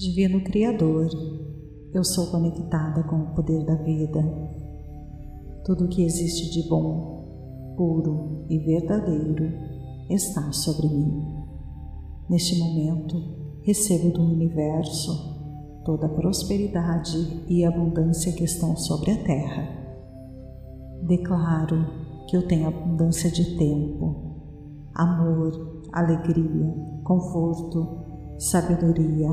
Divino Criador, eu sou conectada com o poder da vida. Tudo que existe de bom, puro e verdadeiro está sobre mim. Neste momento, recebo do universo toda a prosperidade e abundância que estão sobre a terra. Declaro que eu tenho abundância de tempo, amor, alegria, conforto, sabedoria,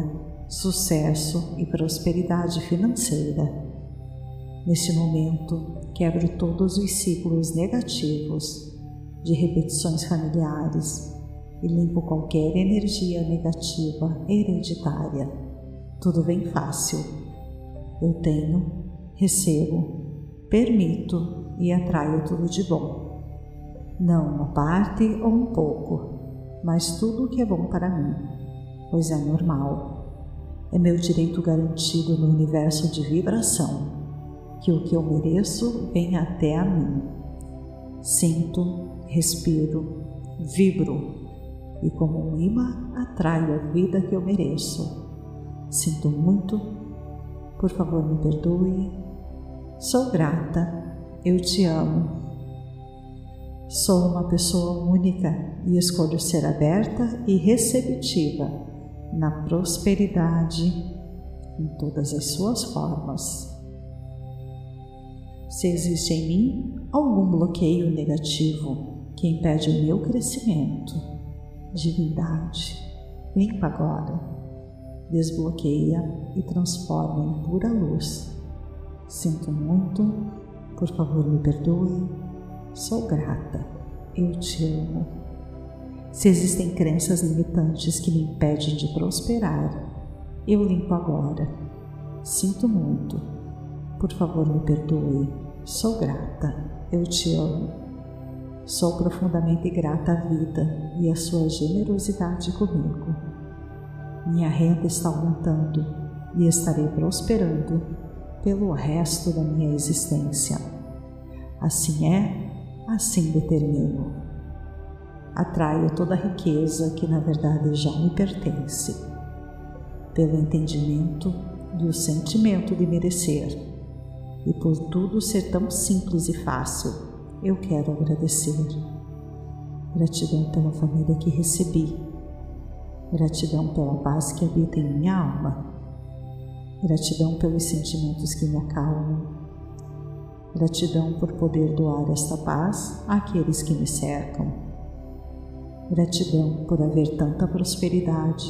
sucesso e prosperidade financeira. Neste momento, quebro todos os ciclos negativos de repetições familiares e limpo qualquer energia negativa hereditária. Tudo vem fácil. Eu tenho, recebo, permito e atraio tudo de bom. Não uma parte ou um pouco, mas tudo o que é bom para mim, pois é normal. É meu direito garantido no universo de vibração que o que eu mereço vem até a mim. Sinto, respiro, vibro e, como um imã, atraio a vida que eu mereço. Sinto muito, por favor me perdoe. Sou grata, eu te amo Sou uma pessoa única e escolho ser aberta e receptiva na prosperidade em todas as suas formas. Se existe em mim algum bloqueio negativo que impede o meu crescimento, divindade, limpa agora, desbloqueia e transforma em pura luz. Sinto muito, por favor me perdoe Sou grata, eu te amo. Se existem crenças limitantes que me impedem de prosperar, eu limpo agora. Sinto muito. Por favor, me perdoe. Sou grata, eu te amo. Sou profundamente grata à vida e à sua generosidade comigo. Minha renda está aumentando e estarei prosperando pelo resto da minha existência. Assim é assim determino. Atraio toda a riqueza que na verdade já me pertence, pelo entendimento e o sentimento de merecer, e por tudo ser tão simples e fácil, eu quero agradecer. Gratidão pela família que recebi, gratidão pela paz que habita em minha alma, gratidão pelos sentimentos que me acalmam Gratidão por poder doar esta paz àqueles que me cercam. Gratidão por haver tanta prosperidade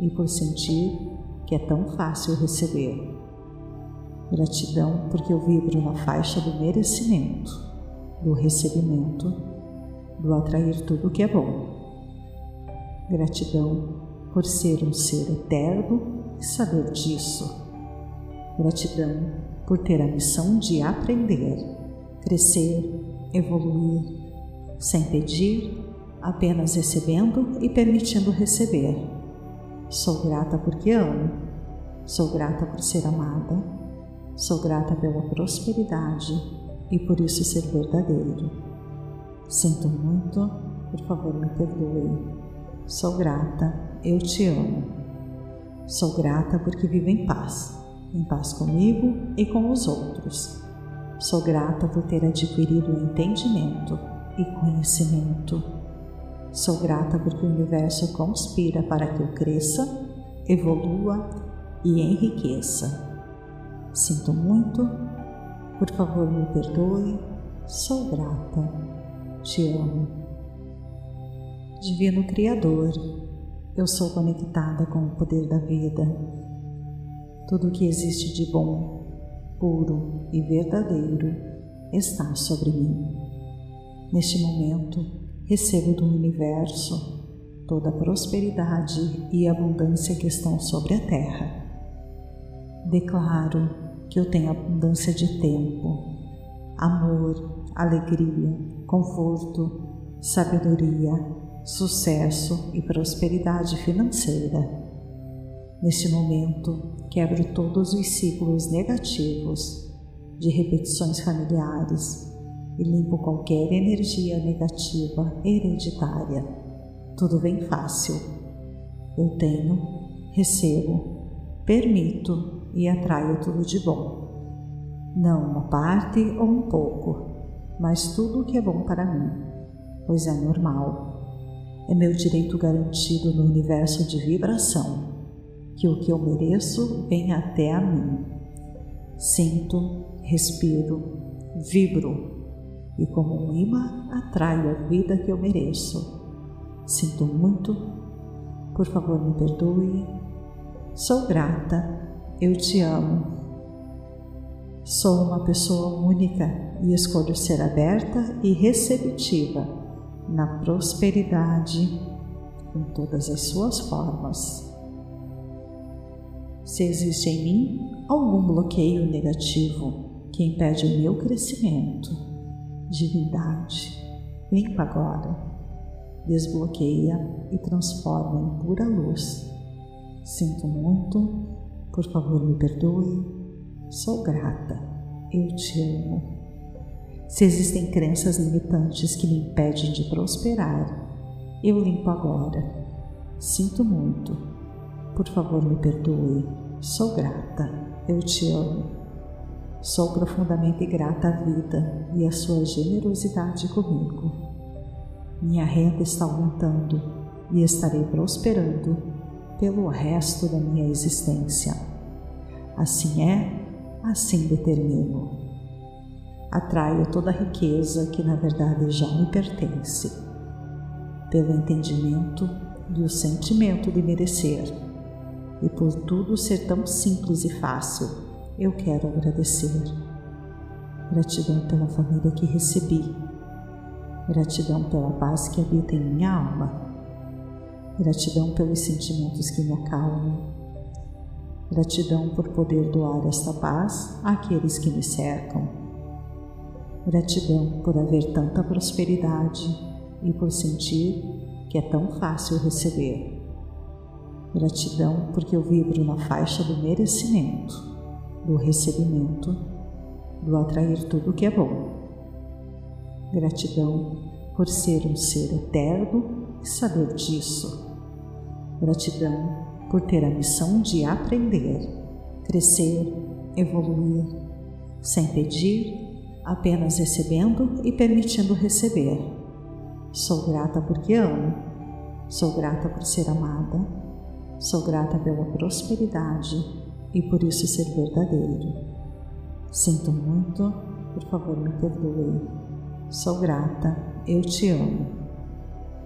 e por sentir que é tão fácil receber. Gratidão porque eu vibro na faixa do merecimento, do recebimento, do atrair tudo que é bom. Gratidão por ser um ser eterno e saber disso. Gratidão por ter a missão de aprender, crescer, evoluir, sem pedir, apenas recebendo e permitindo receber. Sou grata porque amo, sou grata por ser amada, sou grata pela prosperidade e por isso ser verdadeiro. Sinto muito, por favor me perdoe. Sou grata, eu te amo. Sou grata porque vivo em paz em paz comigo e com os outros. Sou grata por ter adquirido entendimento e conhecimento. Sou grata porque o universo conspira para que eu cresça, evolua e enriqueça. Sinto muito, por favor me perdoe, sou grata, te amo. Divino Criador, eu sou conectada com o poder da vida tudo o que existe de bom, puro e verdadeiro está sobre mim. Neste momento, recebo do universo toda a prosperidade e abundância que estão sobre a terra. Declaro que eu tenho abundância de tempo, amor, alegria, conforto, sabedoria, sucesso e prosperidade financeira. Neste momento, quebro todos os ciclos negativos de repetições familiares e limpo qualquer energia negativa hereditária. Tudo vem fácil. Eu tenho, recebo, permito e atraio tudo de bom. Não uma parte ou um pouco, mas tudo o que é bom para mim, pois é normal. É meu direito garantido no universo de vibração que o que eu mereço venha até a mim. Sinto, respiro, vibro e, como um imã, atraio a vida que eu mereço. Sinto muito, por favor me perdoe. Sou grata, eu te amo. Sou uma pessoa única e escolho ser aberta e receptiva na prosperidade em todas as suas formas. Se existe em mim algum bloqueio negativo que impede o meu crescimento, divindade, limpa agora, desbloqueia e transforma em pura luz. Sinto muito, por favor me perdoe, Sou grata, eu te amo. Se existem crenças limitantes que me impedem de prosperar, eu limpo agora. Sinto muito. Por favor, me perdoe. Sou grata, eu te amo. Sou profundamente grata à vida e à sua generosidade comigo. Minha renda está aumentando e estarei prosperando pelo resto da minha existência. Assim é assim determino. Atraio toda a riqueza que na verdade já me pertence, pelo entendimento e o sentimento de merecer, e por tudo ser tão simples e fácil, eu quero agradecer. Gratidão pela família que recebi, gratidão pela paz que habita em minha alma, gratidão pelos sentimentos que me acalmam Gratidão por poder doar esta paz àqueles que me cercam. Gratidão por haver tanta prosperidade e por sentir que é tão fácil receber. Gratidão porque eu vibro na faixa do merecimento, do recebimento, do atrair tudo que é bom. Gratidão por ser um ser eterno e saber disso. Gratidão por ter a missão de aprender, crescer, evoluir, sem pedir, apenas recebendo e permitindo receber. Sou grata porque amo, sou grata por ser amada, sou grata pela prosperidade e por isso ser verdadeiro. Sinto muito, por favor me perdoe. Sou grata, eu te amo.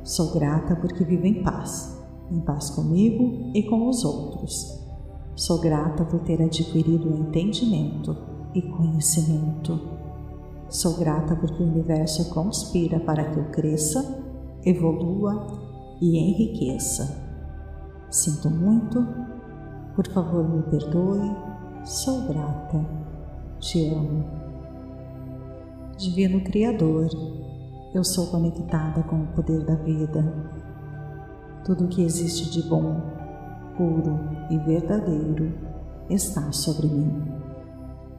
Sou grata porque vivo em paz em paz comigo e com os outros. Sou grata por ter adquirido entendimento e conhecimento. Sou grata porque o universo conspira para que eu cresça, evolua e enriqueça. Sinto muito, por favor me perdoe, sou grata, te amo. Divino Criador, eu sou conectada com o poder da vida tudo o que existe de bom, puro e verdadeiro está sobre mim.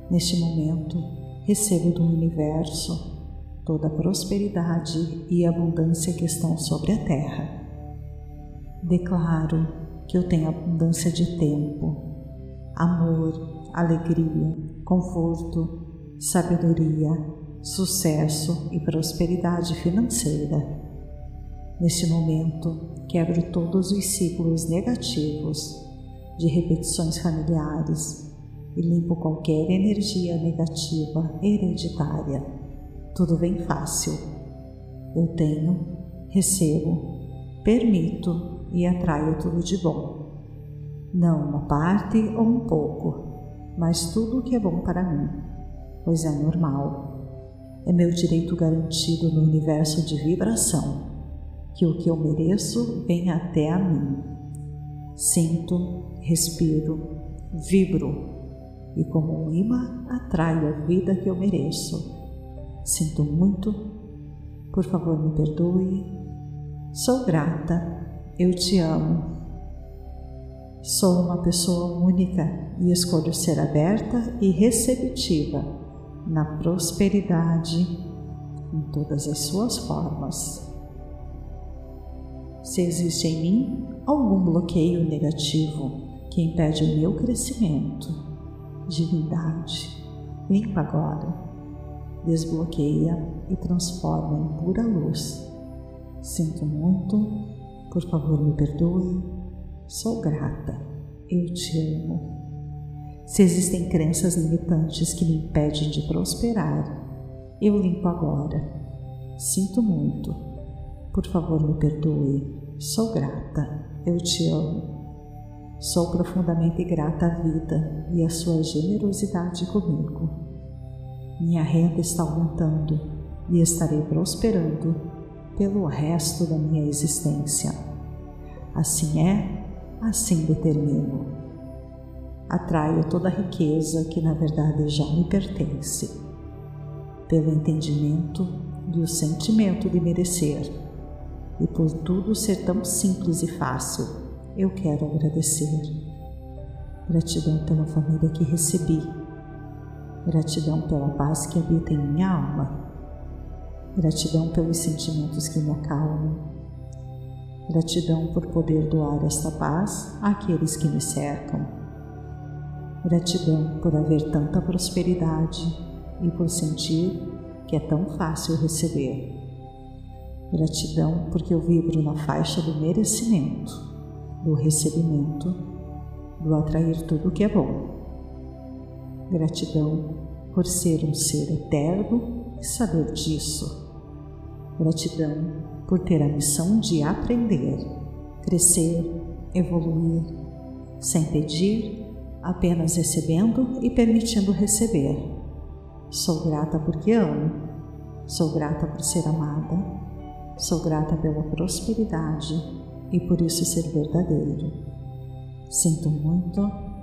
Neste momento, recebo do universo toda a prosperidade e abundância que estão sobre a terra. Declaro que eu tenho abundância de tempo, amor, alegria, conforto, sabedoria, sucesso e prosperidade financeira Neste momento, quebro todos os ciclos negativos de repetições familiares e limpo qualquer energia negativa hereditária. Tudo vem fácil. Eu tenho, recebo, permito e atraio tudo de bom. Não uma parte ou um pouco, mas tudo o que é bom para mim, pois é normal. É meu direito garantido no universo de vibração que o que eu mereço venha até a mim. Sinto, respiro, vibro e, como um imã, atraio a vida que eu mereço. Sinto muito, por favor me perdoe. Sou grata, eu te amo. Sou uma pessoa única e escolho ser aberta e receptiva na prosperidade em todas as suas formas. Se existe em mim algum bloqueio negativo que impede o meu crescimento. Divindade, limpa agora, desbloqueia e transforma em pura luz. Sinto muito, por favor me perdoe, sou grata, eu te amo. Se existem crenças limitantes que me impedem de prosperar, eu limpo agora. Sinto muito, por favor me perdoe, sou grata, eu te amo. Sou profundamente grata à vida e à sua generosidade comigo. Minha renda está aumentando e estarei prosperando pelo resto da minha existência. Assim é, assim determino. Atraio toda a riqueza que na verdade já me pertence, pelo entendimento e o sentimento de merecer, e por tudo ser tão simples e fácil eu quero agradecer. Gratidão pela família que recebi. Gratidão pela paz que habita em minha alma. Gratidão pelos sentimentos que me acalmam. Gratidão por poder doar esta paz àqueles que me cercam. Gratidão por haver tanta prosperidade e por sentir que é tão fácil receber. Gratidão porque eu vibro na faixa do merecimento do recebimento, do atrair tudo que é bom. Gratidão por ser um ser eterno e saber disso. Gratidão por ter a missão de aprender, crescer, evoluir, sem pedir, apenas recebendo e permitindo receber. Sou grata porque amo, sou grata por ser amada, sou grata pela prosperidade e por isso ser verdadeiro. Sinto muito,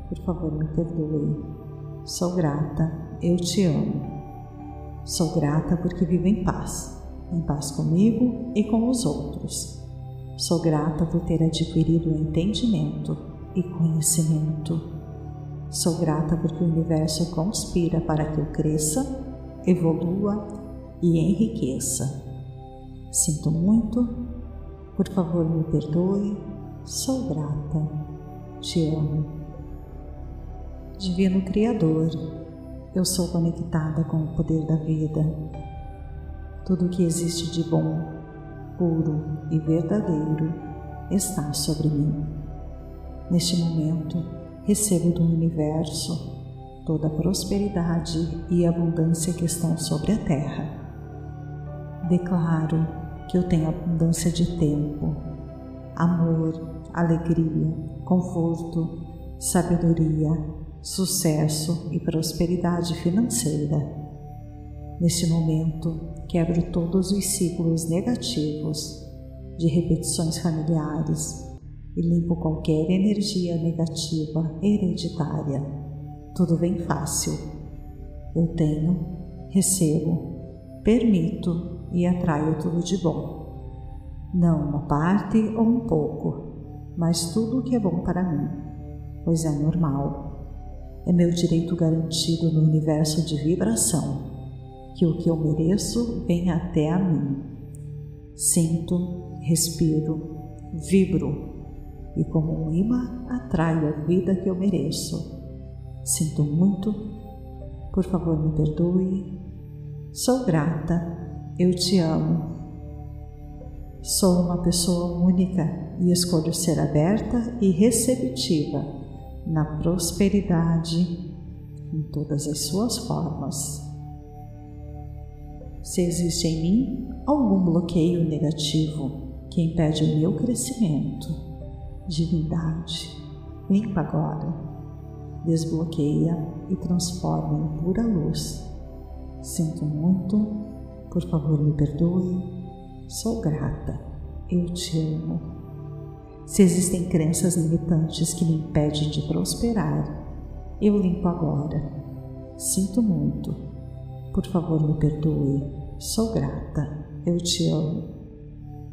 por favor me perdoe. Sou grata, eu te amo. Sou grata porque vivo em paz, em paz comigo e com os outros. Sou grata por ter adquirido entendimento e conhecimento. Sou grata porque o universo conspira para que eu cresça, evolua e enriqueça. Sinto muito, por favor, me perdoe, sou grata, te amo. Divino Criador, eu sou conectada com o poder da vida. Tudo que existe de bom, puro e verdadeiro está sobre mim. Neste momento, recebo do universo toda a prosperidade e abundância que estão sobre a terra. Declaro que eu tenha abundância de tempo, amor, alegria, conforto, sabedoria, sucesso e prosperidade financeira. Neste momento, quebro todos os ciclos negativos de repetições familiares e limpo qualquer energia negativa hereditária. Tudo vem fácil. Eu tenho, recebo, permito e atraio tudo de bom. Não uma parte ou um pouco, mas tudo o que é bom para mim, pois é normal. É meu direito garantido no universo de vibração que o que eu mereço vem até a mim. Sinto, respiro, vibro e, como um imã, atraio a vida que eu mereço. Sinto muito, por favor me perdoe. Sou grata eu te amo. Sou uma pessoa única e escolho ser aberta e receptiva na prosperidade em todas as suas formas. Se existe em mim algum bloqueio negativo que impede o meu crescimento, divindade, limpa agora, desbloqueia e transforma em pura luz. Sinto muito por favor, me perdoe. Sou grata. Eu te amo. Se existem crenças limitantes que me impedem de prosperar, eu limpo agora. Sinto muito. Por favor, me perdoe. Sou grata. Eu te amo.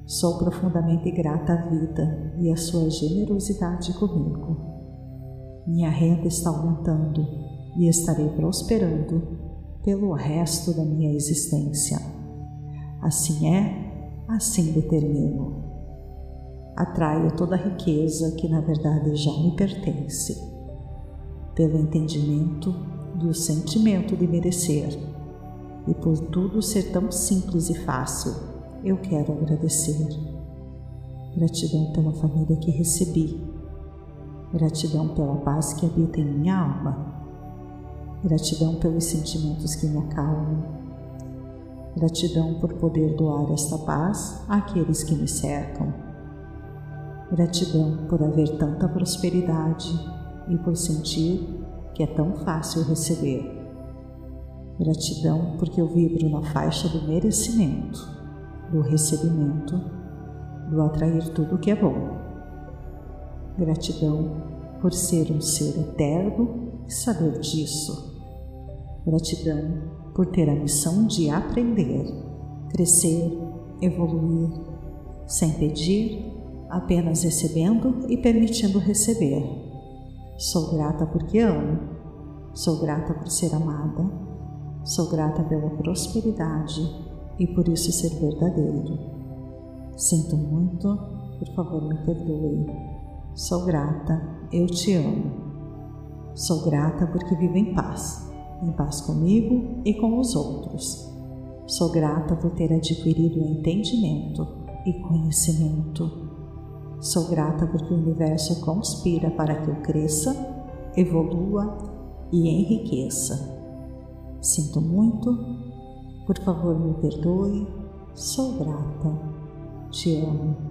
Sou profundamente grata à vida e à sua generosidade comigo. Minha renda está aumentando e estarei prosperando pelo resto da minha existência. Assim é, assim determino. atraio toda a riqueza que na verdade já me pertence. Pelo entendimento do sentimento de merecer e por tudo ser tão simples e fácil, eu quero agradecer. Gratidão pela família que recebi. Gratidão pela paz que habita em minha alma. Gratidão pelos sentimentos que me acalmam. Gratidão por poder doar esta paz àqueles que me cercam. Gratidão por haver tanta prosperidade e por sentir que é tão fácil receber. Gratidão porque eu vibro na faixa do merecimento, do recebimento, do atrair tudo que é bom. Gratidão por ser um ser eterno e saber disso. Gratidão por ter a missão de aprender, crescer, evoluir, sem pedir, apenas recebendo e permitindo receber. Sou grata porque amo, sou grata por ser amada Sou grata pela prosperidade e por isso ser verdadeiro. Sinto muito, por favor me perdoe. Sou grata, eu te amo. Sou grata porque vivo em paz, em paz comigo e com os outros. Sou grata por ter adquirido entendimento e conhecimento. Sou grata porque o universo conspira para que eu cresça, evolua e enriqueça. Sinto muito, por favor me perdoe, sou grata, te amo.